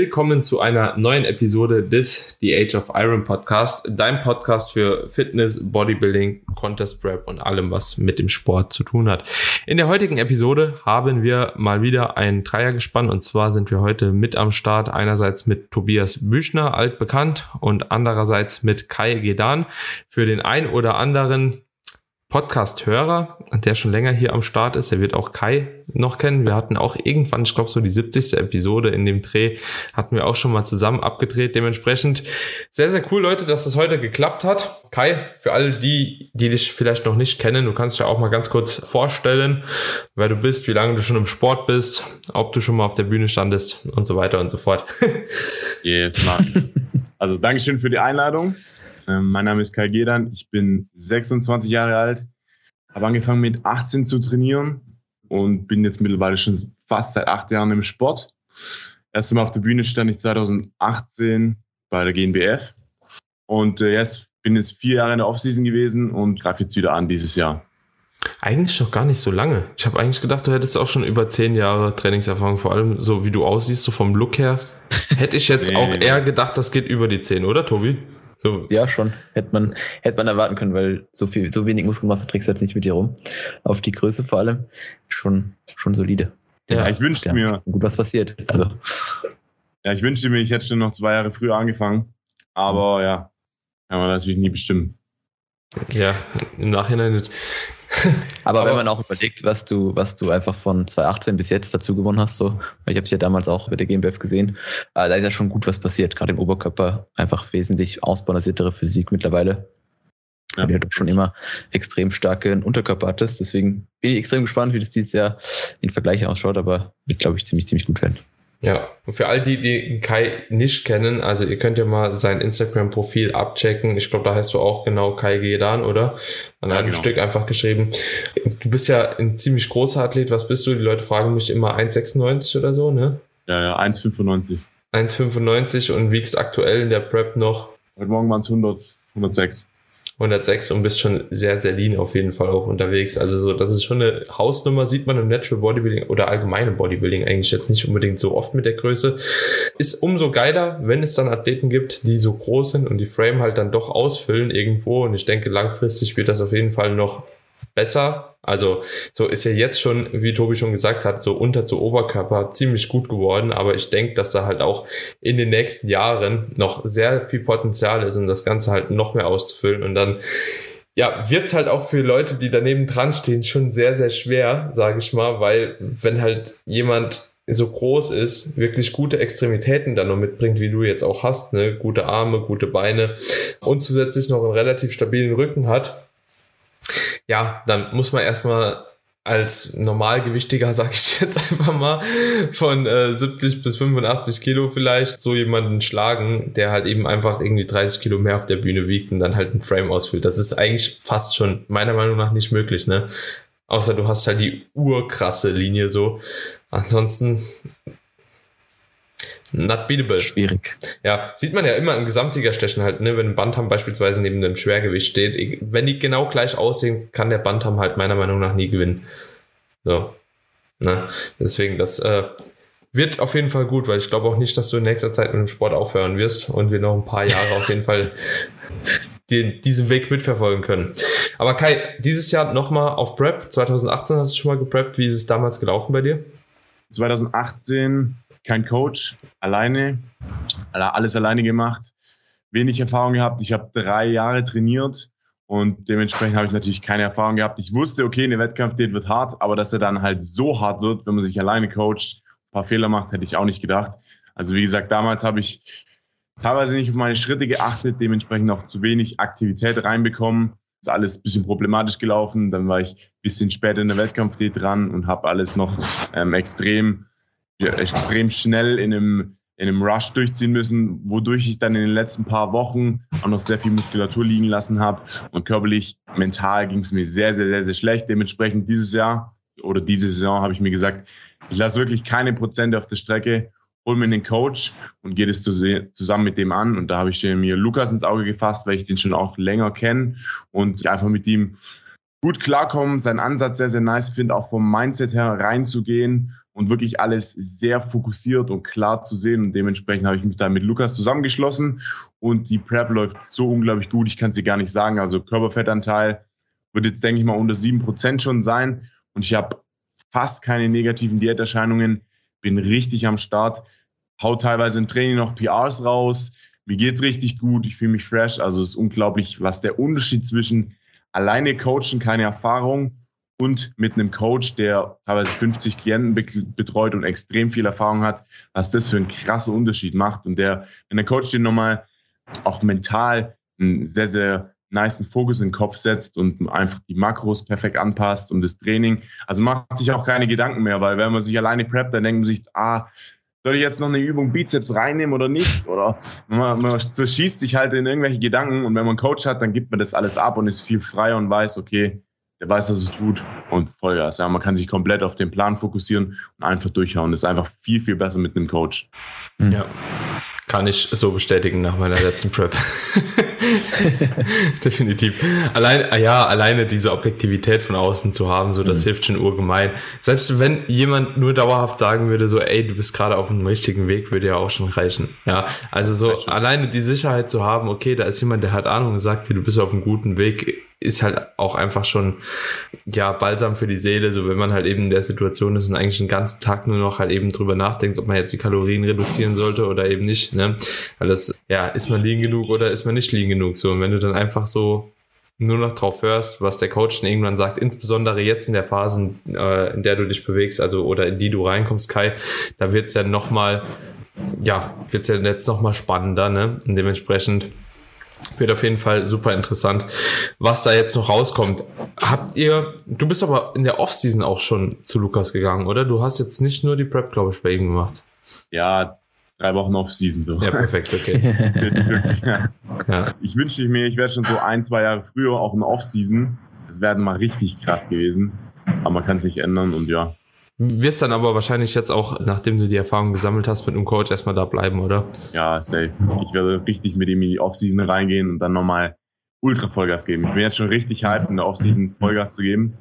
Willkommen zu einer neuen Episode des The Age of Iron Podcast, dein Podcast für Fitness, Bodybuilding, Contest Prep und allem, was mit dem Sport zu tun hat. In der heutigen Episode haben wir mal wieder ein Dreiergespann und zwar sind wir heute mit am Start einerseits mit Tobias Büchner, altbekannt, und andererseits mit Kai Gedan. Für den ein oder anderen Podcast-Hörer, der schon länger hier am Start ist, der wird auch Kai noch kennen. Wir hatten auch irgendwann, ich glaube so die 70. Episode in dem Dreh, hatten wir auch schon mal zusammen abgedreht. Dementsprechend sehr, sehr cool, Leute, dass das heute geklappt hat. Kai, für alle die, die dich vielleicht noch nicht kennen, du kannst dich ja auch mal ganz kurz vorstellen, wer du bist, wie lange du schon im Sport bist, ob du schon mal auf der Bühne standest und so weiter und so fort. yes, Mann. Also Dankeschön für die Einladung. Ähm, mein Name ist Kai Gedan, ich bin 26 Jahre alt, habe angefangen mit 18 zu trainieren und bin jetzt mittlerweile schon fast seit acht Jahren im Sport. Erst einmal auf der Bühne stand ich 2018 bei der GNBF und äh, jetzt bin jetzt vier Jahre in der Offseason gewesen und greife jetzt wieder an dieses Jahr. Eigentlich noch gar nicht so lange. Ich habe eigentlich gedacht, du hättest auch schon über zehn Jahre Trainingserfahrung, vor allem so wie du aussiehst, so vom Look her. Hätte ich jetzt nee, auch eher gedacht, das geht über die zehn, oder Tobi? So. Ja, schon. Hätte man, hätte man erwarten können, weil so viel, so wenig Muskelmasse trägst du jetzt nicht mit dir rum. Auf die Größe vor allem. Schon, schon solide. Ja, ich wünschte mir. Gut, was passiert. Also. Ja, ich wünschte mir, ich hätte schon noch zwei Jahre früher angefangen. Aber ja, kann man natürlich nie bestimmen. Ja, im Nachhinein nicht. Aber, Aber, wenn man auch überlegt, was du, was du einfach von 2018 bis jetzt dazu gewonnen hast, so, ich habe es ja damals auch bei der GmbF gesehen, äh, da ist ja schon gut was passiert, gerade im Oberkörper einfach wesentlich ausbalanciertere Physik mittlerweile. Ja. Weil du schon immer extrem starken Unterkörper hattest. Deswegen bin ich extrem gespannt, wie das dieses Jahr in Vergleich ausschaut, aber wird, glaube ich, ziemlich, ziemlich gut werden. Ja, und für all die, die Kai nicht kennen, also ihr könnt ja mal sein Instagram-Profil abchecken. Ich glaube, da heißt du auch genau Kai Gedan, oder? An einem genau. Stück einfach geschrieben. Du bist ja ein ziemlich großer Athlet. Was bist du? Die Leute fragen mich immer 1,96 oder so, ne? Ja, ja, 1,95. 1,95 und wiegst aktuell in der Prep noch? Heute Morgen waren es 100, 106. 106 und bist schon sehr, sehr lean auf jeden Fall auch unterwegs. Also so, das ist schon eine Hausnummer, sieht man im Natural Bodybuilding oder allgemeinem Bodybuilding eigentlich jetzt nicht unbedingt so oft mit der Größe. Ist umso geiler, wenn es dann Athleten gibt, die so groß sind und die Frame halt dann doch ausfüllen irgendwo. Und ich denke, langfristig wird das auf jeden Fall noch besser. Also so ist ja jetzt schon, wie Tobi schon gesagt hat, so unter zu Oberkörper ziemlich gut geworden. Aber ich denke, dass da halt auch in den nächsten Jahren noch sehr viel Potenzial ist, um das Ganze halt noch mehr auszufüllen. Und dann ja, wird's halt auch für Leute, die daneben dran stehen, schon sehr, sehr schwer, sage ich mal, weil wenn halt jemand so groß ist, wirklich gute Extremitäten dann noch mitbringt, wie du jetzt auch hast, ne, gute Arme, gute Beine und zusätzlich noch einen relativ stabilen Rücken hat, ja, dann muss man erstmal als Normalgewichtiger, sag ich jetzt einfach mal, von äh, 70 bis 85 Kilo vielleicht so jemanden schlagen, der halt eben einfach irgendwie 30 Kilo mehr auf der Bühne wiegt und dann halt ein Frame ausfüllt. Das ist eigentlich fast schon meiner Meinung nach nicht möglich, ne? Außer du hast halt die urkrasse Linie so. Ansonsten Not beatable. Schwierig. Ja, sieht man ja immer im Gesamtsiegerstechen halt, ne, wenn ein Bantam beispielsweise neben einem Schwergewicht steht. Wenn die genau gleich aussehen, kann der Bantam halt meiner Meinung nach nie gewinnen. So. Ne? Deswegen, das äh, wird auf jeden Fall gut, weil ich glaube auch nicht, dass du in nächster Zeit mit dem Sport aufhören wirst und wir noch ein paar Jahre auf jeden Fall den, diesen Weg mitverfolgen können. Aber Kai, dieses Jahr nochmal auf Prep. 2018 hast du schon mal gepreppt. Wie ist es damals gelaufen bei dir? 2018 kein Coach, alleine, alles alleine gemacht, wenig Erfahrung gehabt. Ich habe drei Jahre trainiert und dementsprechend habe ich natürlich keine Erfahrung gehabt. Ich wusste, okay, eine Wettkampfdiät wird hart, aber dass er dann halt so hart wird, wenn man sich alleine coacht, ein paar Fehler macht, hätte ich auch nicht gedacht. Also wie gesagt, damals habe ich teilweise nicht auf meine Schritte geachtet, dementsprechend auch zu wenig Aktivität reinbekommen. Ist alles ein bisschen problematisch gelaufen. Dann war ich ein bisschen später in der Wettkampfdiät dran und habe alles noch ähm, extrem extrem schnell in einem, in einem Rush durchziehen müssen, wodurch ich dann in den letzten paar Wochen auch noch sehr viel Muskulatur liegen lassen habe. Und körperlich, mental ging es mir sehr, sehr, sehr, sehr schlecht. Dementsprechend dieses Jahr oder diese Saison habe ich mir gesagt, ich lasse wirklich keine Prozente auf der Strecke, hol mir den Coach und gehe das zusammen mit dem an. Und da habe ich mir Lukas ins Auge gefasst, weil ich den schon auch länger kenne und einfach mit ihm gut klarkommen, seinen Ansatz sehr, sehr nice finde, auch vom Mindset her reinzugehen und wirklich alles sehr fokussiert und klar zu sehen. Und dementsprechend habe ich mich da mit Lukas zusammengeschlossen und die Prep läuft so unglaublich gut, ich kann es dir gar nicht sagen. Also Körperfettanteil wird jetzt, denke ich mal, unter 7% schon sein und ich habe fast keine negativen Diäterscheinungen, bin richtig am Start, hau teilweise im Training noch PRs raus, mir geht's richtig gut, ich fühle mich fresh. Also es ist unglaublich, was der Unterschied zwischen alleine coachen, keine Erfahrung und mit einem Coach, der teilweise 50 Klienten betreut und extrem viel Erfahrung hat, was das für einen krassen Unterschied macht. Und der, wenn der Coach den nochmal auch mental einen sehr, sehr niceen Fokus in den Kopf setzt und einfach die Makros perfekt anpasst und das Training. Also macht sich auch keine Gedanken mehr, weil wenn man sich alleine preppt, dann denkt man sich, ah, soll ich jetzt noch eine Übung Bizeps reinnehmen oder nicht? Oder man, man zerschießt sich halt in irgendwelche Gedanken und wenn man einen Coach hat, dann gibt man das alles ab und ist viel freier und weiß, okay, der weiß, dass es tut und Vollgas. Ja, man kann sich komplett auf den Plan fokussieren und einfach durchhauen. Das ist einfach viel, viel besser mit einem Coach. Ja. Kann ich so bestätigen nach meiner letzten Prep. Definitiv. Allein, ja, alleine diese Objektivität von außen zu haben, so das mhm. hilft schon urgemein. Selbst wenn jemand nur dauerhaft sagen würde, so, ey, du bist gerade auf dem richtigen Weg, würde ja auch schon reichen. Ja, also so alleine die Sicherheit zu haben, okay, da ist jemand, der hat Ahnung und sagt dir, du bist auf einem guten Weg, ist halt auch einfach schon, ja, balsam für die Seele, so wenn man halt eben in der Situation ist und eigentlich den ganzen Tag nur noch halt eben drüber nachdenkt, ob man jetzt die Kalorien reduzieren sollte oder eben nicht, ne? Weil das, ja, ist man liegen genug oder ist man nicht liegen genug, so. Und wenn du dann einfach so nur noch drauf hörst, was der Coach dann irgendwann sagt, insbesondere jetzt in der Phase, äh, in der du dich bewegst, also oder in die du reinkommst, Kai, da wird's ja nochmal, ja, wird's ja jetzt nochmal spannender, ne? Und dementsprechend wird auf jeden Fall super interessant, was da jetzt noch rauskommt. Habt ihr, du bist aber in der Offseason auch schon zu Lukas gegangen, oder? Du hast jetzt nicht nur die Prep, glaube ich, bei ihm gemacht. Ja, drei Wochen Offseason. So. Ja, perfekt, okay. ja. Ich wünschte mir, ich wäre schon so ein, zwei Jahre früher auch in Offseason. Das wäre mal richtig krass gewesen. Aber man kann sich ändern und ja, wirst dann aber wahrscheinlich jetzt auch, nachdem du die Erfahrung gesammelt hast mit einem Coach, erstmal da bleiben, oder? Ja, safe. Ich werde richtig mit ihm in die Offseason reingehen und dann nochmal ultra Vollgas geben. Ich bin jetzt schon richtig hyped, in der Offseason Vollgas zu geben.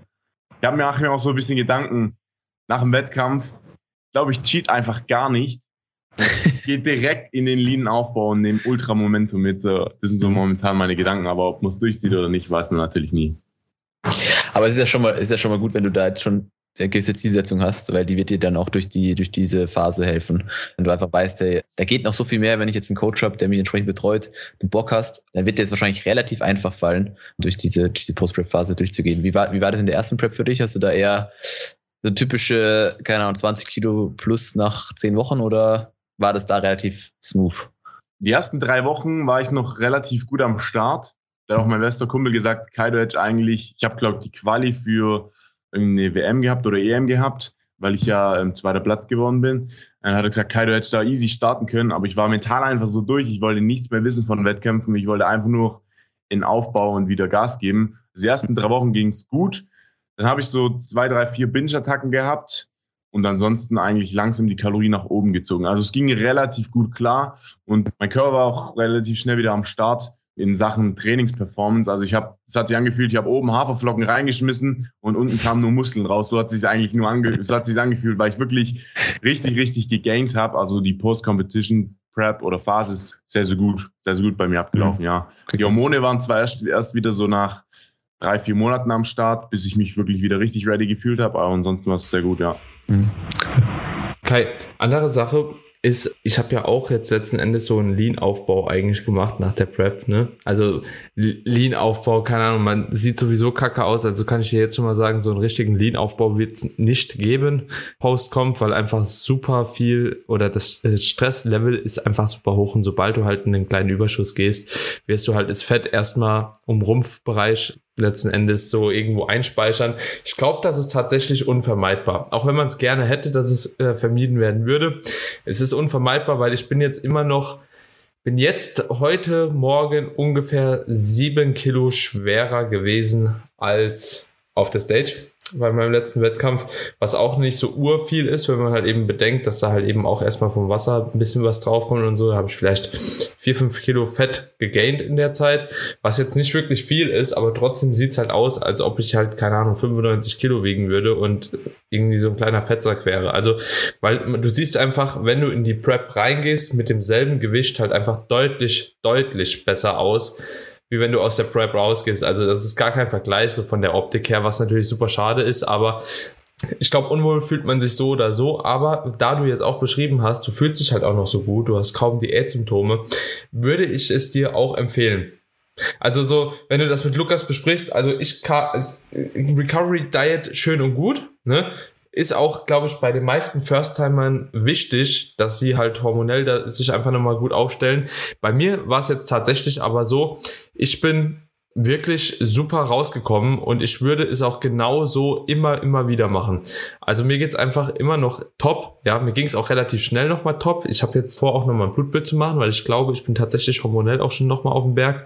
Ich habe mir auch so ein bisschen Gedanken nach dem Wettkampf. Ich glaube, ich cheat einfach gar nicht. Ich gehe direkt in den Lean-Aufbau und nehme Ultra-Momentum mit. Das sind so momentan meine Gedanken, aber ob man es durchzieht oder nicht, weiß man natürlich nie. Aber es ist ja schon mal, ist ja schon mal gut, wenn du da jetzt schon gewisse Zielsetzung hast, weil die wird dir dann auch durch die durch diese Phase helfen. Wenn du einfach weißt, hey, da geht noch so viel mehr, wenn ich jetzt einen Coach habe, der mich entsprechend betreut, du Bock hast, dann wird dir es wahrscheinlich relativ einfach fallen, durch diese durch die Post-Prep-Phase durchzugehen. Wie war wie war das in der ersten Prep für dich? Hast du da eher so typische, keine Ahnung, 20 Kilo plus nach 10 Wochen oder war das da relativ smooth? Die ersten drei Wochen war ich noch relativ gut am Start. Da hat auch mein bester Kumpel gesagt, Kai, du hättest eigentlich, ich habe glaube die Quali für eine WM gehabt oder EM gehabt, weil ich ja ähm, zweiter Platz geworden bin. Dann hat er gesagt, Kai, du hättest da easy starten können, aber ich war mental einfach so durch. Ich wollte nichts mehr wissen von Wettkämpfen. Ich wollte einfach nur in Aufbau und wieder Gas geben. Die ersten drei Wochen ging es gut. Dann habe ich so zwei, drei, vier Binge-Attacken gehabt und ansonsten eigentlich langsam die Kalorien nach oben gezogen. Also es ging relativ gut klar und mein Körper war auch relativ schnell wieder am Start in Sachen Trainingsperformance. Also ich habe, es hat sich angefühlt, ich habe oben Haferflocken reingeschmissen und unten kamen nur Muskeln raus. So hat sich eigentlich nur ange, so hat sich angefühlt, weil ich wirklich richtig, richtig gegained habe. Also die Post-Competition Prep oder Phase ist sehr, sehr gut, sehr, sehr gut bei mir abgelaufen, ja. ja. Die Hormone waren zwar erst, erst wieder so nach drei, vier Monaten am Start, bis ich mich wirklich wieder richtig ready gefühlt habe, aber ansonsten war es sehr gut, ja. Mhm. Kai, andere Sache, ist, ich habe ja auch jetzt letzten Endes so einen Lean-Aufbau eigentlich gemacht nach der Prep, ne? Also Lean-Aufbau, keine Ahnung, man sieht sowieso kacke aus, also kann ich dir jetzt schon mal sagen, so einen richtigen Lean-Aufbau wird es nicht geben, Post kommt, weil einfach super viel oder das Stresslevel ist einfach super hoch und sobald du halt in den kleinen Überschuss gehst, wirst du halt das Fett erstmal um Rumpfbereich letzten Endes so irgendwo einspeichern. Ich glaube, das ist tatsächlich unvermeidbar. Auch wenn man es gerne hätte, dass es äh, vermieden werden würde. Es ist unvermeidbar, weil ich bin jetzt immer noch, bin jetzt heute Morgen ungefähr sieben Kilo schwerer gewesen als auf der Stage. Bei meinem letzten Wettkampf, was auch nicht so urviel ist, wenn man halt eben bedenkt, dass da halt eben auch erstmal vom Wasser ein bisschen was draufkommt und so. Da habe ich vielleicht vier fünf Kilo Fett gegaint in der Zeit, was jetzt nicht wirklich viel ist, aber trotzdem sieht's halt aus, als ob ich halt, keine Ahnung, 95 Kilo wiegen würde und irgendwie so ein kleiner Fettsack wäre. Also, weil du siehst einfach, wenn du in die Prep reingehst, mit demselben Gewicht halt einfach deutlich, deutlich besser aus wie wenn du aus der Prep rausgehst. Also das ist gar kein Vergleich so von der Optik her, was natürlich super schade ist, aber ich glaube, unwohl fühlt man sich so oder so, aber da du jetzt auch beschrieben hast, du fühlst dich halt auch noch so gut, du hast kaum Diätsymptome, würde ich es dir auch empfehlen. Also so, wenn du das mit Lukas besprichst, also ich Recovery Diet schön und gut, ne? Ist auch, glaube ich, bei den meisten First-Timern wichtig, dass sie halt hormonell da sich einfach nochmal gut aufstellen. Bei mir war es jetzt tatsächlich aber so, ich bin wirklich super rausgekommen und ich würde es auch genau so immer, immer wieder machen. Also mir geht's einfach immer noch top. Ja, mir ging es auch relativ schnell nochmal top. Ich habe jetzt vor, auch nochmal ein Blutbild zu machen, weil ich glaube, ich bin tatsächlich hormonell auch schon nochmal auf dem Berg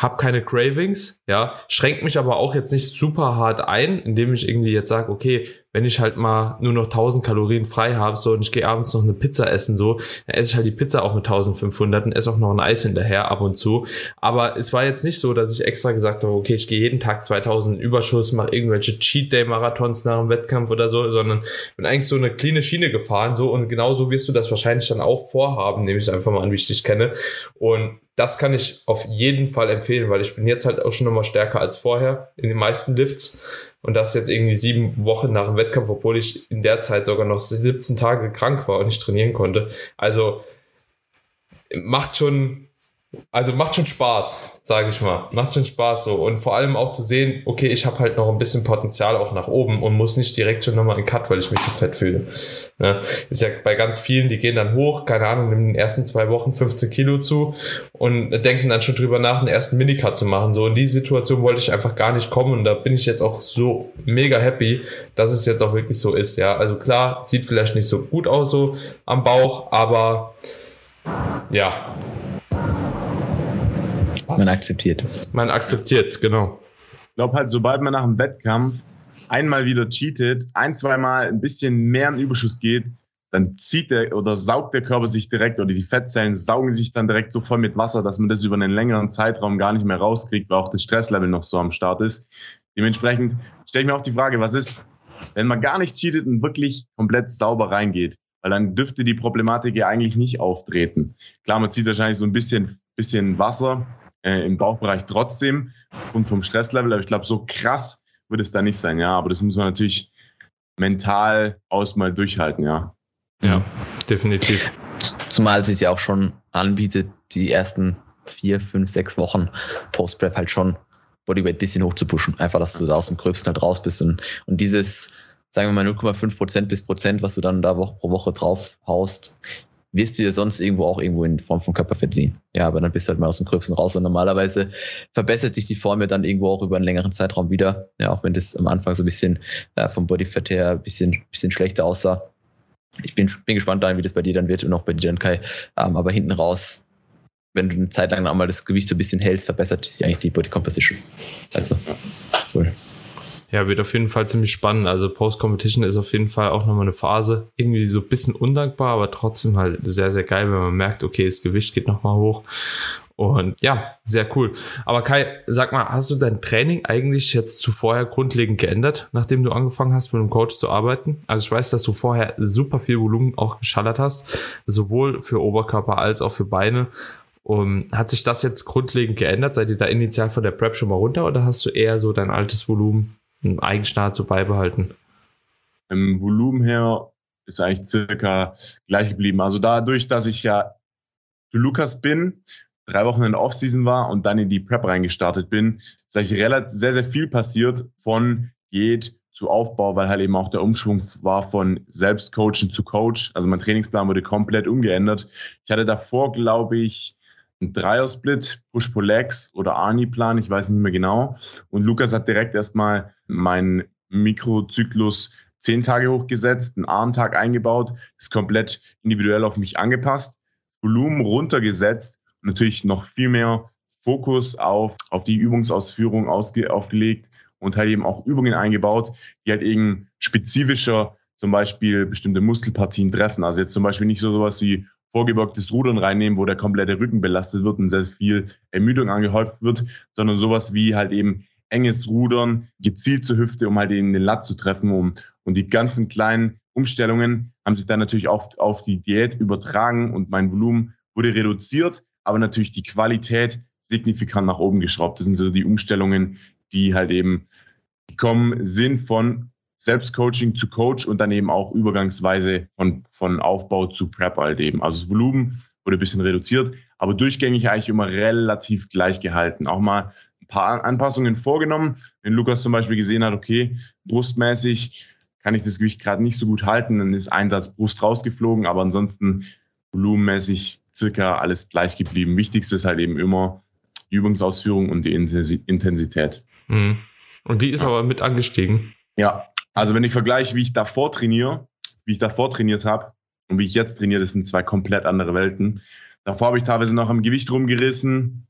habe keine Cravings, ja, schränkt mich aber auch jetzt nicht super hart ein, indem ich irgendwie jetzt sage, okay, wenn ich halt mal nur noch 1000 Kalorien frei habe, so und ich gehe abends noch eine Pizza essen, so, dann esse ich halt die Pizza auch mit 1500 und esse auch noch ein Eis hinterher ab und zu. Aber es war jetzt nicht so, dass ich extra gesagt habe, okay, ich gehe jeden Tag 2000 Überschuss, mache irgendwelche Cheat Day Marathons nach dem Wettkampf oder so, sondern bin eigentlich so eine cleane Schiene gefahren, so und genauso wirst du das wahrscheinlich dann auch vorhaben, nehme ich einfach mal an, wie ich dich kenne. Und das kann ich auf jeden Fall empfehlen, weil ich bin jetzt halt auch schon nochmal stärker als vorher in den meisten Lifts. Und das jetzt irgendwie sieben Wochen nach dem Wettkampf, obwohl ich in der Zeit sogar noch 17 Tage krank war und nicht trainieren konnte. Also macht schon also macht schon Spaß, sage ich mal. Macht schon Spaß so. Und vor allem auch zu sehen, okay, ich habe halt noch ein bisschen Potenzial auch nach oben und muss nicht direkt schon nochmal in Cut, weil ich mich so fett fühle. Ne? Ist ja bei ganz vielen, die gehen dann hoch, keine Ahnung, in den ersten zwei Wochen 15 Kilo zu und denken dann schon drüber nach, einen ersten Minicut zu machen. So in die Situation wollte ich einfach gar nicht kommen und da bin ich jetzt auch so mega happy, dass es jetzt auch wirklich so ist. Ja, also klar, sieht vielleicht nicht so gut aus so am Bauch, aber ja, man akzeptiert es. Man akzeptiert es, genau. Ich glaube halt, sobald man nach einem Wettkampf einmal wieder cheatet, ein, zweimal ein bisschen mehr in Überschuss geht, dann zieht der oder saugt der Körper sich direkt oder die Fettzellen saugen sich dann direkt so voll mit Wasser, dass man das über einen längeren Zeitraum gar nicht mehr rauskriegt, weil auch das Stresslevel noch so am Start ist. Dementsprechend stelle ich mir auch die Frage, was ist, wenn man gar nicht cheatet und wirklich komplett sauber reingeht? Weil dann dürfte die Problematik ja eigentlich nicht auftreten. Klar, man zieht wahrscheinlich so ein bisschen, bisschen Wasser äh, im Bauchbereich trotzdem und vom Stresslevel. Aber ich glaube, so krass wird es da nicht sein, ja. Aber das muss man natürlich mental aus mal durchhalten, ja. Ja, definitiv. Zumal sie es ja auch schon anbietet, die ersten vier, fünf, sechs Wochen Post-Prep halt schon Bodyweight ein bisschen hoch zu pushen. Einfach, dass du da aus dem Gröbsten halt raus bist. Und, und dieses, sagen wir mal 0,5 Prozent bis Prozent, was du dann da Woche pro Woche drauf haust, wirst du ja sonst irgendwo auch irgendwo in Form von Körperfett sehen. Ja, aber dann bist du halt mal aus dem Gröbsten raus und normalerweise verbessert sich die Form ja dann irgendwo auch über einen längeren Zeitraum wieder. Ja, auch wenn das am Anfang so ein bisschen äh, vom Bodyfett her ein bisschen, bisschen schlechter aussah. Ich bin, bin gespannt daran, wie das bei dir dann wird und auch bei dir dann Kai. Ähm, aber hinten raus, wenn du eine Zeit lang einmal das Gewicht so ein bisschen hältst, verbessert sich eigentlich die Body Composition. Also, cool. Ja, wird auf jeden Fall ziemlich spannend. Also Post-Competition ist auf jeden Fall auch nochmal eine Phase. Irgendwie so ein bisschen undankbar, aber trotzdem halt sehr, sehr geil, wenn man merkt, okay, das Gewicht geht nochmal hoch. Und ja, sehr cool. Aber Kai, sag mal, hast du dein Training eigentlich jetzt zuvorher grundlegend geändert, nachdem du angefangen hast, mit einem Coach zu arbeiten? Also ich weiß, dass du vorher super viel Volumen auch geschallert hast, sowohl für Oberkörper als auch für Beine. Um, hat sich das jetzt grundlegend geändert? Seid ihr da initial von der Prep schon mal runter oder hast du eher so dein altes Volumen Eigenstart so beibehalten? Im Volumen her ist eigentlich circa gleich geblieben. Also dadurch, dass ich ja zu Lukas bin, drei Wochen in der Offseason war und dann in die Prep reingestartet bin, ist eigentlich relativ, sehr, sehr viel passiert von Diät zu Aufbau, weil halt eben auch der Umschwung war von Selbstcoachen zu Coach. Also mein Trainingsplan wurde komplett umgeändert. Ich hatte davor, glaube ich, ein Dreiersplit, Push-Pull-Legs oder Arni-Plan, ich weiß nicht mehr genau. Und Lukas hat direkt erstmal meinen Mikrozyklus zehn Tage hochgesetzt, einen Armtag eingebaut, ist komplett individuell auf mich angepasst, Volumen runtergesetzt und natürlich noch viel mehr Fokus auf, auf die Übungsausführung ausge, aufgelegt und halt eben auch Übungen eingebaut, die halt eben spezifischer zum Beispiel bestimmte Muskelpartien treffen. Also jetzt zum Beispiel nicht so sowas wie vorgebeugtes Rudern reinnehmen, wo der komplette Rücken belastet wird und sehr viel Ermüdung angehäuft wird, sondern sowas wie halt eben enges Rudern, gezielt zur Hüfte, um halt eben den Latt zu treffen. Um, und die ganzen kleinen Umstellungen haben sich dann natürlich auf, auf die Diät übertragen und mein Volumen wurde reduziert, aber natürlich die Qualität signifikant nach oben geschraubt. Das sind so die Umstellungen, die halt eben gekommen sind von Selbstcoaching zu Coach und dann eben auch übergangsweise von, von Aufbau zu Prep halt eben. Also das Volumen wurde ein bisschen reduziert, aber durchgängig eigentlich immer relativ gleich gehalten. Auch mal ein paar Anpassungen vorgenommen. Wenn Lukas zum Beispiel gesehen hat, okay, brustmäßig kann ich das Gewicht gerade nicht so gut halten, dann ist ein Satz Brust rausgeflogen, aber ansonsten volumenmäßig circa alles gleich geblieben. Wichtigste ist halt eben immer die Übungsausführung und die Intensität. Mhm. Und die ist aber mit angestiegen. Ja, also wenn ich vergleiche, wie ich davor trainiere, wie ich davor trainiert habe und wie ich jetzt trainiere, das sind zwei komplett andere Welten. Davor habe ich teilweise noch am Gewicht rumgerissen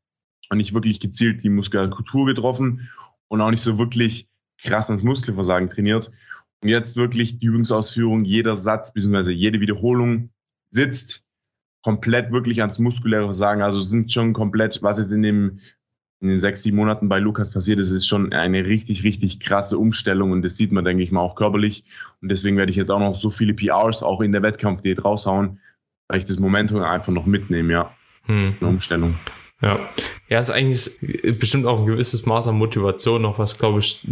und nicht wirklich gezielt die Muskulatur getroffen und auch nicht so wirklich krass ans Muskelversagen trainiert. Und jetzt wirklich die Übungsausführung, jeder Satz bzw. jede Wiederholung sitzt komplett wirklich ans muskuläre Versagen. Also sind schon komplett, was jetzt in dem in den sechs, sieben Monaten bei Lukas passiert ist, ist schon eine richtig, richtig krasse Umstellung und das sieht man, denke ich mal, auch körperlich. Und deswegen werde ich jetzt auch noch so viele PRs auch in der Wettkampfdiät raushauen, weil ich das Momentum einfach noch mitnehme, ja. Hm. Eine Umstellung. Ja. Ja, ist eigentlich bestimmt auch ein gewisses Maß an Motivation noch, was glaube ich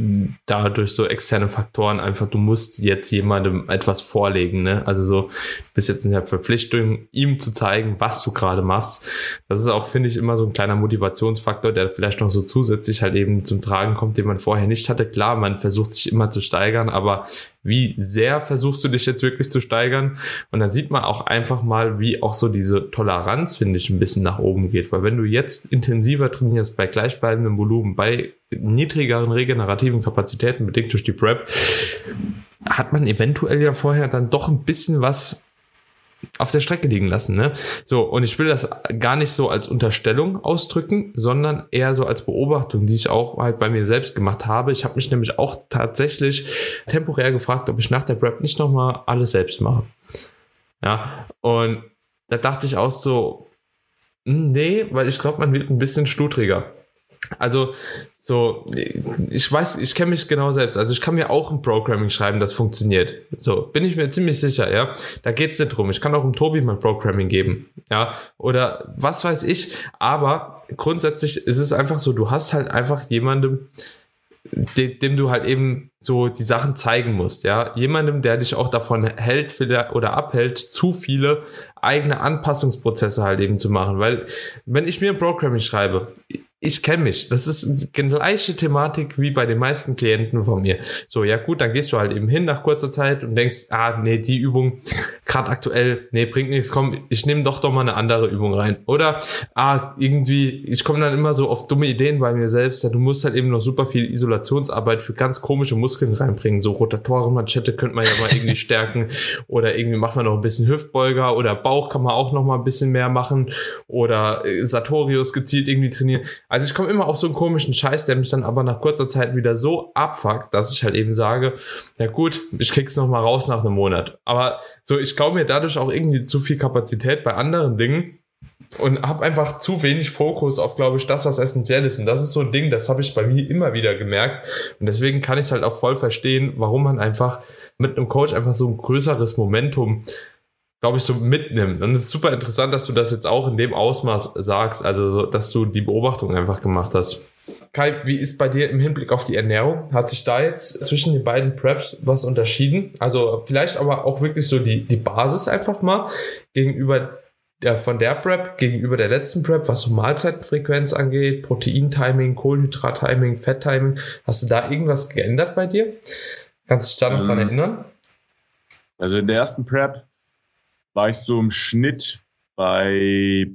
dadurch so externe Faktoren einfach, du musst jetzt jemandem etwas vorlegen, ne? Also so, du bist jetzt in der Verpflichtung, ihm zu zeigen, was du gerade machst. Das ist auch, finde ich, immer so ein kleiner Motivationsfaktor, der vielleicht noch so zusätzlich halt eben zum Tragen kommt, den man vorher nicht hatte. Klar, man versucht sich immer zu steigern, aber wie sehr versuchst du dich jetzt wirklich zu steigern? Und dann sieht man auch einfach mal, wie auch so diese Toleranz, finde ich, ein bisschen nach oben geht. Weil wenn du jetzt intensiver trainierst bei gleichbleibendem Volumen, bei niedrigeren regenerativen Kapazitäten bedingt durch die Prep, hat man eventuell ja vorher dann doch ein bisschen was auf der Strecke liegen lassen. Ne? So, und ich will das gar nicht so als Unterstellung ausdrücken, sondern eher so als Beobachtung, die ich auch halt bei mir selbst gemacht habe. Ich habe mich nämlich auch tatsächlich temporär gefragt, ob ich nach der Prep nicht nochmal alles selbst mache. Ja, und da dachte ich auch so, hm, nee, weil ich glaube, man wird ein bisschen schludriger. Also so, ich weiß, ich kenne mich genau selbst. Also ich kann mir auch ein Programming schreiben, das funktioniert. So, bin ich mir ziemlich sicher, ja. Da geht's nicht drum. Ich kann auch dem Tobi mein Programming geben, ja. Oder was weiß ich. Aber grundsätzlich ist es einfach so, du hast halt einfach jemandem, dem, dem du halt eben so die Sachen zeigen musst, ja. Jemandem, der dich auch davon hält oder abhält, zu viele eigene Anpassungsprozesse halt eben zu machen. Weil, wenn ich mir ein Programming schreibe, ich kenne mich. Das ist die gleiche Thematik wie bei den meisten Klienten von mir. So, ja gut, dann gehst du halt eben hin nach kurzer Zeit und denkst, ah, nee, die Übung gerade aktuell, nee, bringt nichts, komm, ich nehme doch doch mal eine andere Übung rein. Oder, ah, irgendwie, ich komme dann immer so auf dumme Ideen bei mir selbst, ja, du musst halt eben noch super viel Isolationsarbeit für ganz komische Muskeln reinbringen. So Rotatorenmanschette könnte man ja mal irgendwie stärken oder irgendwie macht man noch ein bisschen Hüftbeuger oder Bauch kann man auch noch mal ein bisschen mehr machen oder äh, Sartorius gezielt irgendwie trainieren also ich komme immer auf so einen komischen Scheiß, der mich dann aber nach kurzer Zeit wieder so abfuckt, dass ich halt eben sage, ja gut, ich krieg's noch mal raus nach einem Monat. Aber so, ich glaube mir dadurch auch irgendwie zu viel Kapazität bei anderen Dingen und habe einfach zu wenig Fokus auf, glaube ich, das, was essentiell ist. Und das ist so ein Ding, das habe ich bei mir immer wieder gemerkt. Und deswegen kann ich es halt auch voll verstehen, warum man einfach mit einem Coach einfach so ein größeres Momentum glaube ich, so mitnimmt. Und es ist super interessant, dass du das jetzt auch in dem Ausmaß sagst, also dass du die Beobachtung einfach gemacht hast. Kai, wie ist bei dir im Hinblick auf die Ernährung? Hat sich da jetzt zwischen den beiden Preps was unterschieden? Also vielleicht aber auch wirklich so die, die Basis einfach mal gegenüber der, von der Prep gegenüber der letzten Prep, was so Mahlzeitenfrequenz angeht, Proteintiming, Kohlenhydrattiming, Fetttiming. Hast du da irgendwas geändert bei dir? Kannst du dich da noch ähm, dran erinnern? Also in der ersten Prep war ich so im Schnitt bei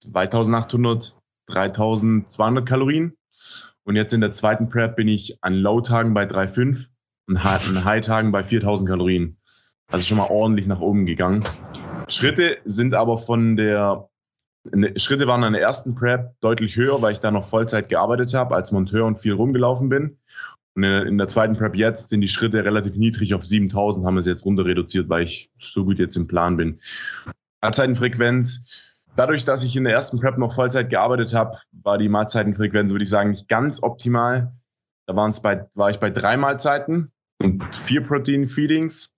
2800, 3200 Kalorien. Und jetzt in der zweiten Prep bin ich an Low-Tagen bei 3,5 und an High-Tagen bei 4000 Kalorien. Also schon mal ordentlich nach oben gegangen. Schritte sind aber von der, Schritte waren an der ersten Prep deutlich höher, weil ich da noch Vollzeit gearbeitet habe als Monteur und viel rumgelaufen bin. In der zweiten Prep jetzt sind die Schritte relativ niedrig auf 7000, haben wir es jetzt runter reduziert, weil ich so gut jetzt im Plan bin. Mahlzeitenfrequenz. Dadurch, dass ich in der ersten Prep noch Vollzeit gearbeitet habe, war die Mahlzeitenfrequenz, würde ich sagen, nicht ganz optimal. Da waren es bei, war ich bei drei Mahlzeiten und vier Protein-Feedings.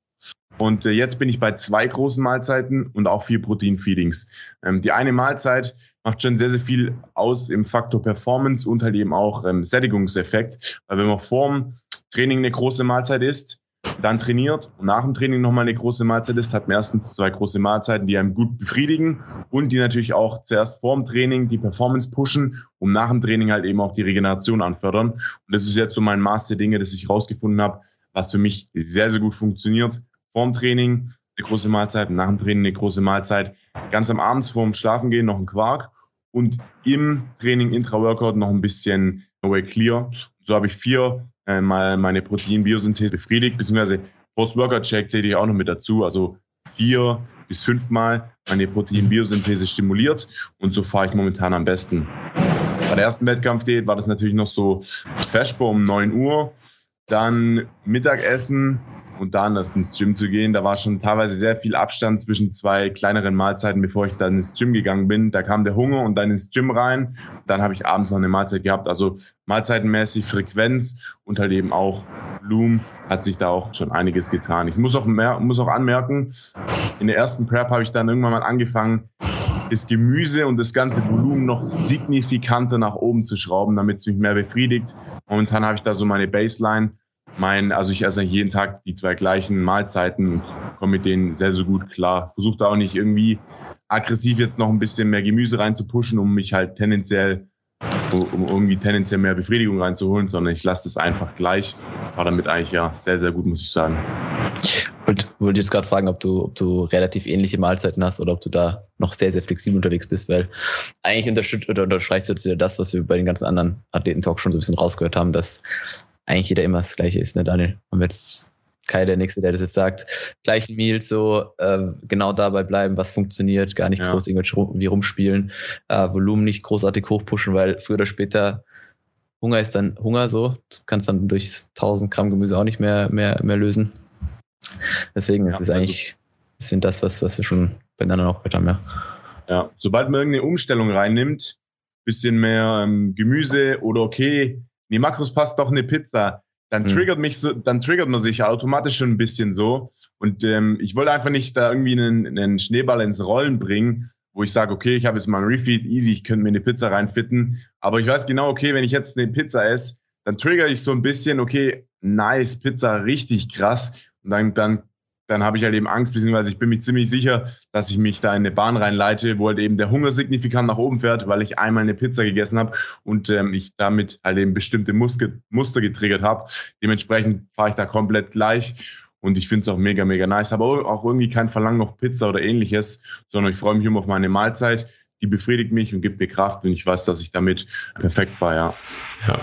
Und äh, jetzt bin ich bei zwei großen Mahlzeiten und auch vier Protein-Feedings. Ähm, die eine Mahlzeit macht schon sehr, sehr viel aus im Faktor Performance und halt eben auch ähm, Sättigungseffekt. Weil wenn man vorm Training eine große Mahlzeit isst, dann trainiert und nach dem Training nochmal eine große Mahlzeit isst, hat man erstens zwei große Mahlzeiten, die einem gut befriedigen und die natürlich auch zuerst vorm Training die Performance pushen, um nach dem Training halt eben auch die Regeneration anfördern. Und das ist jetzt so mein Maß der Dinge, das ich rausgefunden habe, was für mich sehr, sehr gut funktioniert. Vorm Training eine große Mahlzeit, nach dem Training eine große Mahlzeit, ganz am Abend vorm Schlafengehen noch ein Quark und im Training Intra-Workout noch ein bisschen No Way Clear. So habe ich vier äh, mal meine Protein-Biosynthese befriedigt, beziehungsweise Post-Workout-Check täte ich auch noch mit dazu. Also vier bis fünfmal meine Protein-Biosynthese stimuliert und so fahre ich momentan am besten. Bei der ersten Wettkampfdiät war das natürlich noch so Feschbar um 9 Uhr, dann Mittagessen und dann erst ins Gym zu gehen. Da war schon teilweise sehr viel Abstand zwischen zwei kleineren Mahlzeiten, bevor ich dann ins Gym gegangen bin. Da kam der Hunger und dann ins Gym rein. Dann habe ich abends noch eine Mahlzeit gehabt. Also Mahlzeitenmäßig Frequenz und halt eben auch Volumen hat sich da auch schon einiges getan. Ich muss auch, mehr, muss auch anmerken, in der ersten Prep habe ich dann irgendwann mal angefangen, das Gemüse und das ganze Volumen noch signifikanter nach oben zu schrauben, damit es mich mehr befriedigt. Momentan habe ich da so meine Baseline mein, also ich esse jeden Tag die zwei gleichen Mahlzeiten komme mit denen sehr, sehr gut klar. Versuche da auch nicht irgendwie aggressiv jetzt noch ein bisschen mehr Gemüse reinzupushen, um mich halt tendenziell, um irgendwie tendenziell mehr Befriedigung reinzuholen, sondern ich lasse das einfach gleich. War damit eigentlich ja sehr, sehr gut, muss ich sagen. Wollte jetzt gerade fragen, ob du, ob du relativ ähnliche Mahlzeiten hast oder ob du da noch sehr, sehr flexibel unterwegs bist, weil eigentlich unterstützt oder unterstreichst du das, was wir bei den ganzen anderen Athleten-Talk schon so ein bisschen rausgehört haben, dass eigentlich jeder immer das Gleiche ist, ne, Daniel? Und jetzt Kai der Nächste, der das jetzt sagt, gleichen Meal so, äh, genau dabei bleiben, was funktioniert, gar nicht ja. groß irgendwelche rum, wie rumspielen, äh, Volumen nicht großartig hochpushen, weil früher oder später Hunger ist dann Hunger so. Das kannst dann durch 1000 Gramm Gemüse auch nicht mehr, mehr, mehr lösen. Deswegen ja, ist es eigentlich ein bisschen das, was, was wir schon bei den anderen auch gehört haben, ja. Ja, sobald man irgendeine Umstellung reinnimmt, bisschen mehr ähm, Gemüse oder okay, nee, Makros passt doch eine Pizza, dann mhm. triggert mich so, dann triggert man sich automatisch schon ein bisschen so. Und ähm, ich wollte einfach nicht da irgendwie einen, einen Schneeball ins Rollen bringen, wo ich sage, okay, ich habe jetzt mal ein Refeed, easy, ich könnte mir eine Pizza reinfitten. Aber ich weiß genau, okay, wenn ich jetzt eine Pizza esse, dann trigger ich so ein bisschen, okay, nice, Pizza, richtig krass. Und dann, dann dann habe ich halt eben Angst, beziehungsweise ich bin mir ziemlich sicher, dass ich mich da in eine Bahn reinleite, wo halt eben der Hunger signifikant nach oben fährt, weil ich einmal eine Pizza gegessen habe und ähm, ich damit halt eben bestimmte Muske, Muster getriggert habe. Dementsprechend fahre ich da komplett gleich. Und ich finde es auch mega, mega nice. Aber auch irgendwie kein Verlangen auf Pizza oder ähnliches, sondern ich freue mich immer auf meine Mahlzeit. Die befriedigt mich und gibt mir Kraft und ich weiß, dass ich damit perfekt war, ja. Ja,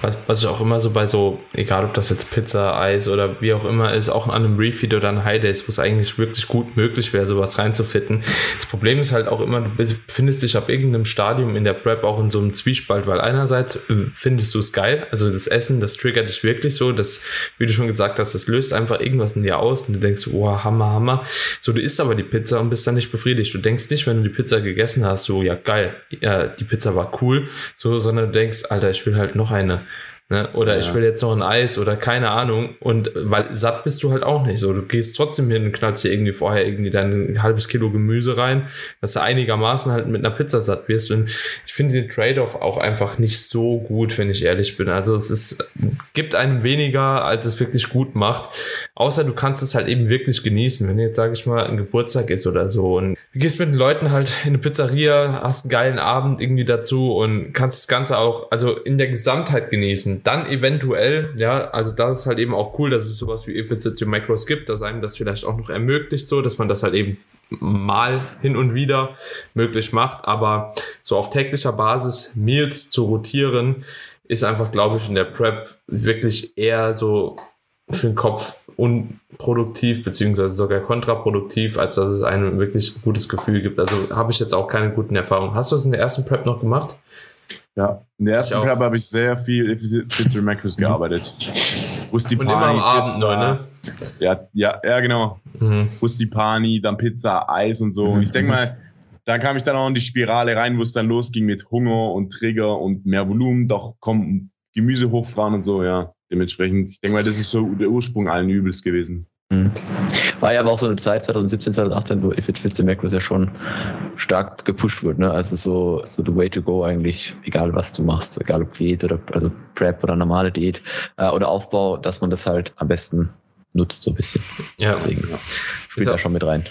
was, was ich auch immer so bei so, egal ob das jetzt Pizza, Eis oder wie auch immer ist, auch an einem Refeed oder an High Days, wo es eigentlich wirklich gut möglich wäre, sowas reinzufitten. Das Problem ist halt auch immer, du befindest dich ab irgendeinem Stadium in der Prep auch in so einem Zwiespalt, weil einerseits äh, findest du es geil, also das Essen, das triggert dich wirklich so, das, wie du schon gesagt hast, das löst einfach irgendwas in dir aus und du denkst, oh, Hammer, Hammer. So, du isst aber die Pizza und bist dann nicht befriedigt. Du denkst nicht, wenn du die Pizza gegessen hast, so, ja, geil, ja, die Pizza war cool, so, sondern du denkst, Alter, ich will halt noch eine. Ne? Oder ja. ich will jetzt noch ein Eis oder keine Ahnung. Und weil satt bist du halt auch nicht so. Du gehst trotzdem hin und knallst dir irgendwie vorher irgendwie dein halbes Kilo Gemüse rein, dass du einigermaßen halt mit einer Pizza satt wirst. Und ich finde den Trade-off auch einfach nicht so gut, wenn ich ehrlich bin. Also es ist, gibt einem weniger, als es wirklich gut macht. Außer du kannst es halt eben wirklich genießen. Wenn jetzt, sage ich mal, ein Geburtstag ist oder so. Und du gehst mit den Leuten halt in eine Pizzeria, hast einen geilen Abend irgendwie dazu und kannst das Ganze auch, also in der Gesamtheit genießen dann eventuell, ja, also das ist halt eben auch cool, dass es sowas wie Efficiency Macros gibt, dass einem das vielleicht auch noch ermöglicht, so, dass man das halt eben mal hin und wieder möglich macht, aber so auf täglicher Basis Meals zu rotieren, ist einfach, glaube ich, in der Prep wirklich eher so für den Kopf unproduktiv beziehungsweise sogar kontraproduktiv, als dass es einem wirklich gutes Gefühl gibt. Also habe ich jetzt auch keine guten Erfahrungen. Hast du das in der ersten Prep noch gemacht? Ja, in der ersten Prep habe ich sehr viel Efficiency Macros mhm. gearbeitet. Rustipani, Und immer am Abend neu, ne? Ja, ja, ja, genau. Mhm. Rustipani, dann Pizza, Eis und so. Und ich denke mal, da kam ich dann auch in die Spirale rein, wo es dann losging mit Hunger und Trigger und mehr Volumen, doch kommen Gemüse hochfahren und so, ja. Dementsprechend, ich denke mal, das ist so der Ursprung allen Übels gewesen. Mhm. War ja aber auch so eine Zeit, 2017, 2018, wo If It Fits the Macros ja schon stark gepusht wird. Ne? Also so, so the way to go eigentlich, egal was du machst, egal ob Diät oder also Prep oder normale Diät äh, oder Aufbau, dass man das halt am besten nutzt, so ein bisschen. Ja. Deswegen ja. spielt da schon mit rein.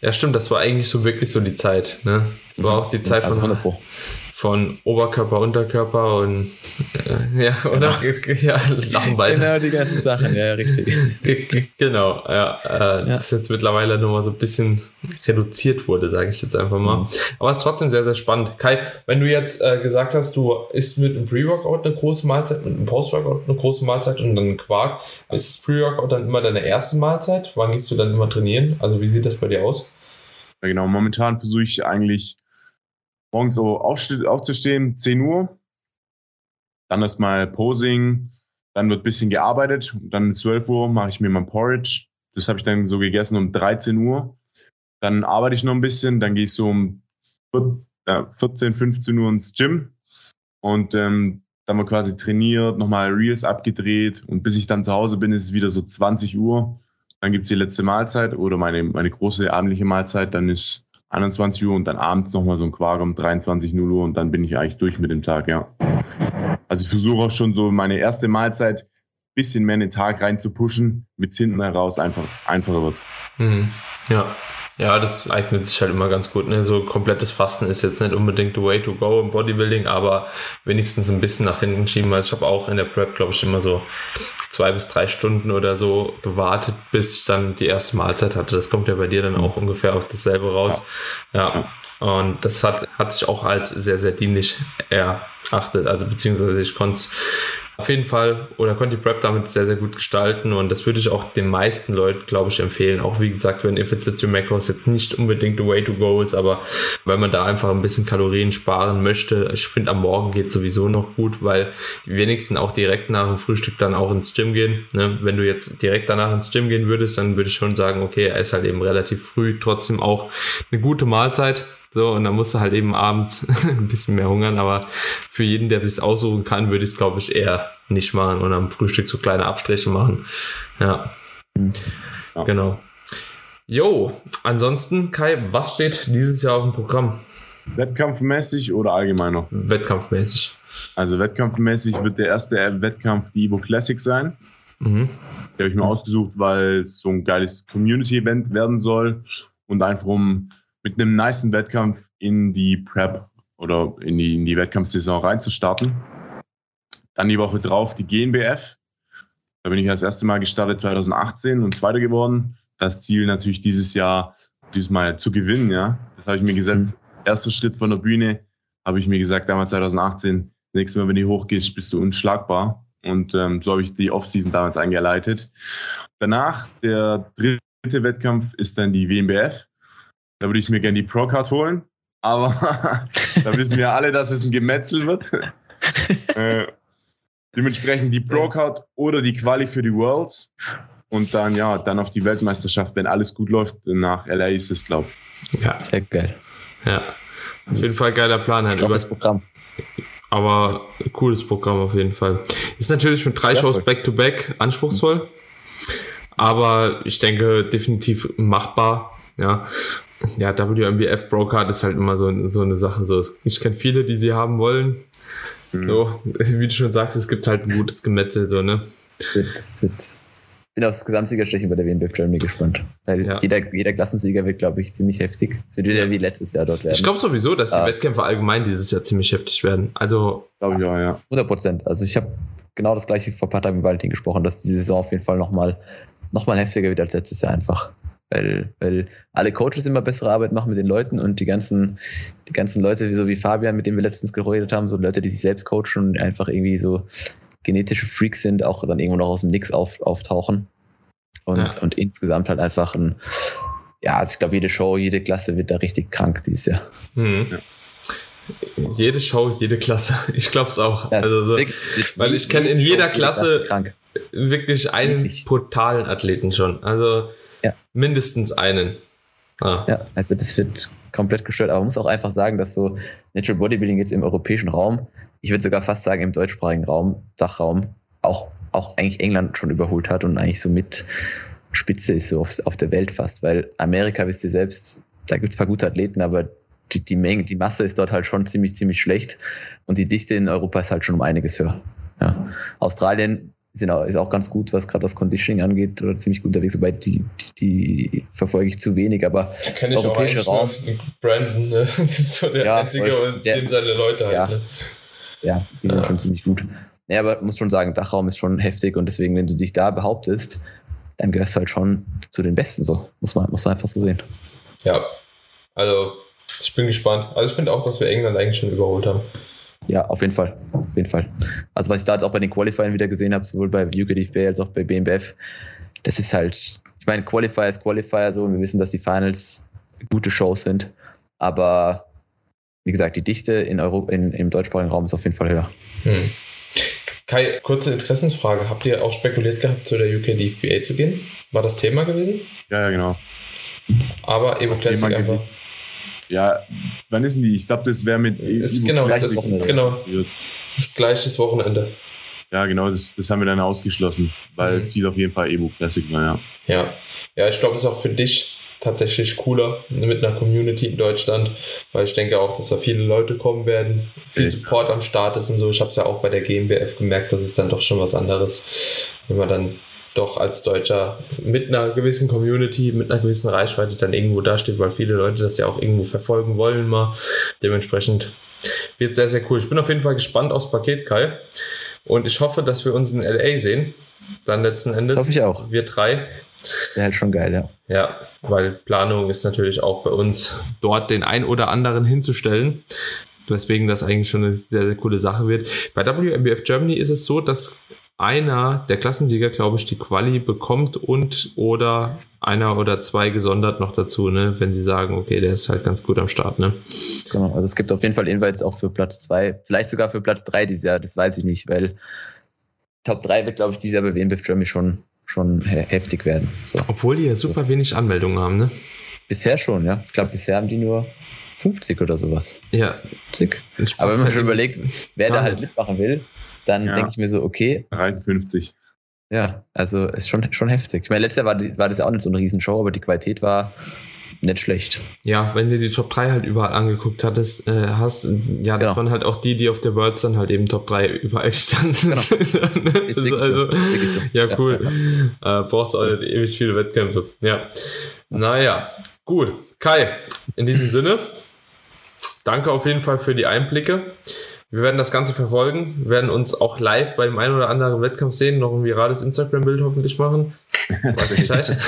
Ja, stimmt, das war eigentlich so wirklich so die Zeit. Ne? Das war auch die Zeit also von, von Oberkörper, Unterkörper und äh, ja, oder? Genau. Ja, lachen beide. Genau, die ganzen Sachen, ja, richtig. genau, ja, äh, ja. Das jetzt mittlerweile nur mal so ein bisschen reduziert wurde, sage ich jetzt einfach mal. Mhm. Aber es ist trotzdem sehr, sehr spannend. Kai, wenn du jetzt äh, gesagt hast, du isst mit einem Pre-Workout eine große Mahlzeit, mit einem Post-Workout eine große Mahlzeit und dann Quark, ist das Pre-Workout dann immer deine erste Mahlzeit? Wann gehst du dann immer trainieren? Also wie sieht das bei dir aus? Ja, genau, momentan versuche ich eigentlich morgens so aufzustehen, 10 Uhr. Dann erstmal Posing, dann wird ein bisschen gearbeitet. Und dann um 12 Uhr mache ich mir mein Porridge. Das habe ich dann so gegessen um 13 Uhr. Dann arbeite ich noch ein bisschen, dann gehe ich so um 14, 15 Uhr ins Gym. Und ähm, dann mal quasi trainiert, nochmal Reels abgedreht. Und bis ich dann zu Hause bin, ist es wieder so 20 Uhr. Dann gibt es die letzte Mahlzeit oder meine, meine große abendliche Mahlzeit. Dann ist 21 Uhr und dann abends nochmal so ein Quark um 23 0 Uhr und dann bin ich eigentlich durch mit dem Tag, ja. Also ich versuche auch schon so meine erste Mahlzeit bisschen mehr in den Tag rein zu pushen, mit hinten heraus einfach einfacher wird. Mhm. Ja. Ja, das eignet sich halt immer ganz gut. Ne? So komplettes Fasten ist jetzt nicht unbedingt the way to go im Bodybuilding, aber wenigstens ein bisschen nach hinten schieben. Also ich habe auch in der Prep, glaube ich, immer so zwei bis drei Stunden oder so gewartet, bis ich dann die erste Mahlzeit hatte. Das kommt ja bei dir dann auch ungefähr auf dasselbe raus. Ja. ja. Und das hat, hat sich auch als sehr, sehr dienlich erachtet. Also beziehungsweise ich konnte es auf jeden Fall oder konnte die Prep damit sehr, sehr gut gestalten und das würde ich auch den meisten Leuten, glaube ich, empfehlen. Auch wie gesagt, wenn If It's a Macros jetzt nicht unbedingt the way to go ist, aber wenn man da einfach ein bisschen Kalorien sparen möchte, ich finde am Morgen geht sowieso noch gut, weil die wenigsten auch direkt nach dem Frühstück dann auch ins Gym gehen. Ne? Wenn du jetzt direkt danach ins Gym gehen würdest, dann würde ich schon sagen, okay, er ist halt eben relativ früh trotzdem auch eine gute Mahlzeit so, und dann musst du halt eben abends ein bisschen mehr hungern, aber für jeden, der sich aussuchen kann, würde ich es, glaube ich, eher nicht machen und am Frühstück so kleine Abstriche machen. Ja. ja. Genau. Jo, ansonsten, Kai, was steht dieses Jahr auf dem Programm? Wettkampfmäßig oder allgemeiner? Wettkampfmäßig. Also wettkampfmäßig wird der erste Wettkampf die Evo Classic sein. Mhm. Den habe ich mir ausgesucht, weil es so ein geiles Community-Event werden soll und einfach um mit einem niceen Wettkampf in die Prep oder in die, in die Wettkampfsaison reinzustarten. Dann die Woche drauf die GNBF. Da bin ich das erste Mal gestartet 2018 und Zweiter geworden. Das Ziel natürlich dieses Jahr, diesmal zu gewinnen, ja. Das habe ich mir gesetzt. Erster Schritt von der Bühne habe ich mir gesagt, damals 2018, nächstes Mal, wenn du hochgehst, bist du unschlagbar. Und ähm, so habe ich die Offseason damals eingeleitet. Danach, der dritte Wettkampf ist dann die WMBF. Da würde ich mir gerne die Pro-Card holen. Aber da wissen wir alle, dass es ein Gemetzel wird. äh, dementsprechend die Pro-Card oder die Quali für die Worlds. Und dann, ja, dann auf die Weltmeisterschaft, wenn alles gut läuft, nach LA ist es, glaube ich. Ja, sehr geil. Ja, auf jeden Fall geiler Plan. Halt. Über, Programm. Aber cooles Programm auf jeden Fall. Ist natürlich mit drei ja, Shows back-to-back -back anspruchsvoll. Aber ich denke, definitiv machbar. Ja, ja, WMBF Broker ist halt immer so, so eine Sache. So, ich kenne viele, die sie haben wollen. Mhm. So, wie du schon sagst, es gibt halt ein gutes Gemetzel, so, ne? Ich bin aufs Gesamtsiegerstechen bei der WNBF Germany gespannt. Weil ja. jeder, jeder Klassensieger wird, glaube ich, ziemlich heftig. Es wird wieder wie letztes Jahr dort werden. Ich glaube sowieso, dass die ah. Wettkämpfe allgemein dieses Jahr ziemlich heftig werden. Also. Glaube ich auch, ja. 100 Prozent. Also ich habe genau das gleiche vor ein paar Tagen mit Valentin gesprochen, dass die Saison auf jeden Fall nochmal noch mal heftiger wird als letztes Jahr einfach weil, weil alle Coaches immer bessere Arbeit machen mit den Leuten und die ganzen, die ganzen Leute, so wie Fabian, mit dem wir letztens geredet haben, so Leute, die sich selbst coachen und einfach irgendwie so genetische Freaks sind, auch dann irgendwo noch aus dem Nix auf, auftauchen. Und, ja. und insgesamt halt einfach ein, ja, also ich glaube, jede Show, jede Klasse wird da richtig krank dieses Jahr. Mhm. Ja. jede Show, jede Klasse. Ich glaube es auch. Ja, also so, weil ich kenne in jeder Klasse wirklich einen wirklich. brutalen Athleten schon. Also ja. mindestens einen. Ah. Ja, also das wird komplett gestört. Aber man muss auch einfach sagen, dass so Natural Bodybuilding jetzt im europäischen Raum, ich würde sogar fast sagen im deutschsprachigen Raum, Dachraum, auch, auch eigentlich England schon überholt hat und eigentlich so mit Spitze ist so auf, auf der Welt fast. Weil Amerika, wisst ihr selbst, da gibt es ein paar gute Athleten, aber die, die Menge, die Masse ist dort halt schon ziemlich, ziemlich schlecht und die Dichte in Europa ist halt schon um einiges höher. Ja. Australien sind auch, ist auch ganz gut, was gerade das Conditioning angeht, oder ziemlich gut unterwegs, wobei die, die, die verfolge ich zu wenig, aber der europäische Raum. Brandon, ne? Das ist so der ja, einzige und der, dem seine Leute halt. Ja, ne? ja die sind ja. schon ziemlich gut. Ja, aber muss schon sagen, Dachraum ist schon heftig und deswegen, wenn du dich da behauptest, dann gehörst du halt schon zu den Besten so. Muss man, muss man einfach so sehen. Ja, also ich bin gespannt. Also ich finde auch, dass wir England eigentlich schon überholt haben. Ja, auf jeden Fall. Auf jeden Fall. Also was ich da jetzt auch bei den Qualifiern wieder gesehen habe, sowohl bei UKDFB als auch bei BMBF, das ist halt, ich meine, Qualifier ist Qualifier so und wir wissen, dass die Finals gute Shows sind. Aber wie gesagt, die Dichte in Euro, in, im deutschsprachigen Raum ist auf jeden Fall höher. Hm. Kai, kurze Interessensfrage. Habt ihr auch spekuliert gehabt, zu der UK DFBA zu gehen? War das Thema gewesen? Ja, ja, genau. Aber Evo Classic einfach. Ja, wann ist denn die? Ich glaube, das wäre mit. Ist genau, das, Wochenende. genau. Das gleiche Wochenende. Ja, genau, das, das haben wir dann ausgeschlossen, weil mhm. Ziel auf jeden Fall Evo Classic war, ja. Ja, ja ich glaube, es ist auch für dich tatsächlich cooler mit einer Community in Deutschland, weil ich denke auch, dass da viele Leute kommen werden, viel Support am Start ist und so. Ich habe es ja auch bei der GmbF gemerkt, das ist dann doch schon was anderes, wenn man dann doch als Deutscher mit einer gewissen Community, mit einer gewissen Reichweite dann irgendwo dasteht, weil viele Leute das ja auch irgendwo verfolgen wollen mal. Dementsprechend wird sehr, sehr cool. Ich bin auf jeden Fall gespannt aufs Paket, Kai. Und ich hoffe, dass wir uns in LA sehen. Dann letzten Endes. Das hoffe ich auch. Wir drei. Wäre halt schon geil, ja. Ja, weil Planung ist natürlich auch bei uns, dort den ein oder anderen hinzustellen. Weswegen das eigentlich schon eine sehr, sehr coole Sache wird. Bei WMBF Germany ist es so, dass einer der Klassensieger, glaube ich, die Quali bekommt und oder einer oder zwei gesondert noch dazu, ne, wenn sie sagen, okay, der ist halt ganz gut am Start, ne? Genau, also es gibt auf jeden Fall Invites auch für Platz zwei, vielleicht sogar für Platz drei dieses Jahr, das weiß ich nicht, weil Top 3 wird, glaube ich, dieses Jahr bei WMBF Germany schon, schon heftig werden. So. Obwohl die ja super so. wenig Anmeldungen haben, ne? Bisher schon, ja. Ich glaube, bisher haben die nur 50 oder sowas. Ja. 50. Aber wenn man schon überlegt, wer da halt mitmachen will, dann ja. denke ich mir so, okay. 53. Ja, also ist schon, schon heftig. Ich meine, letztes Jahr war, die, war das ja auch nicht so eine Riesenshow, aber die Qualität war nicht schlecht. Ja, wenn du die Top 3 halt überall angeguckt hattest, äh, hast, ja, das genau. waren halt auch die, die auf der Worlds dann halt eben Top 3 überall standen. Genau. ist also, so. ist so. Ja, cool. Ja, ja. Äh, brauchst du auch nicht ewig viele Wettkämpfe. Ja. Naja, gut. Kai, in diesem Sinne, danke auf jeden Fall für die Einblicke. Wir werden das Ganze verfolgen, wir werden uns auch live bei dem einen oder anderen Wettkampf sehen, noch ein virales Instagram-Bild hoffentlich machen. Weiß Bescheid.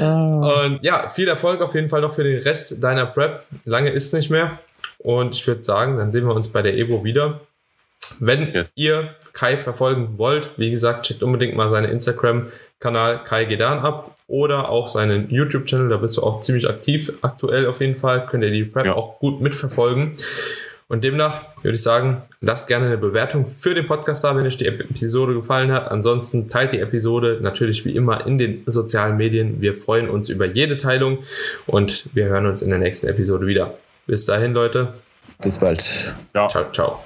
und ja, viel Erfolg auf jeden Fall noch für den Rest deiner Prep. Lange ist es nicht mehr. Und ich würde sagen, dann sehen wir uns bei der Evo wieder. Wenn yes. ihr Kai verfolgen wollt, wie gesagt, checkt unbedingt mal seinen Instagram-Kanal Kai Gedan ab oder auch seinen YouTube-Channel. Da bist du auch ziemlich aktiv aktuell auf jeden Fall. Könnt ihr die Prep ja. auch gut mitverfolgen. Und demnach würde ich sagen, lasst gerne eine Bewertung für den Podcast da, wenn euch die Episode gefallen hat. Ansonsten teilt die Episode natürlich wie immer in den sozialen Medien. Wir freuen uns über jede Teilung und wir hören uns in der nächsten Episode wieder. Bis dahin, Leute. Bis bald. Ciao, ciao. ciao.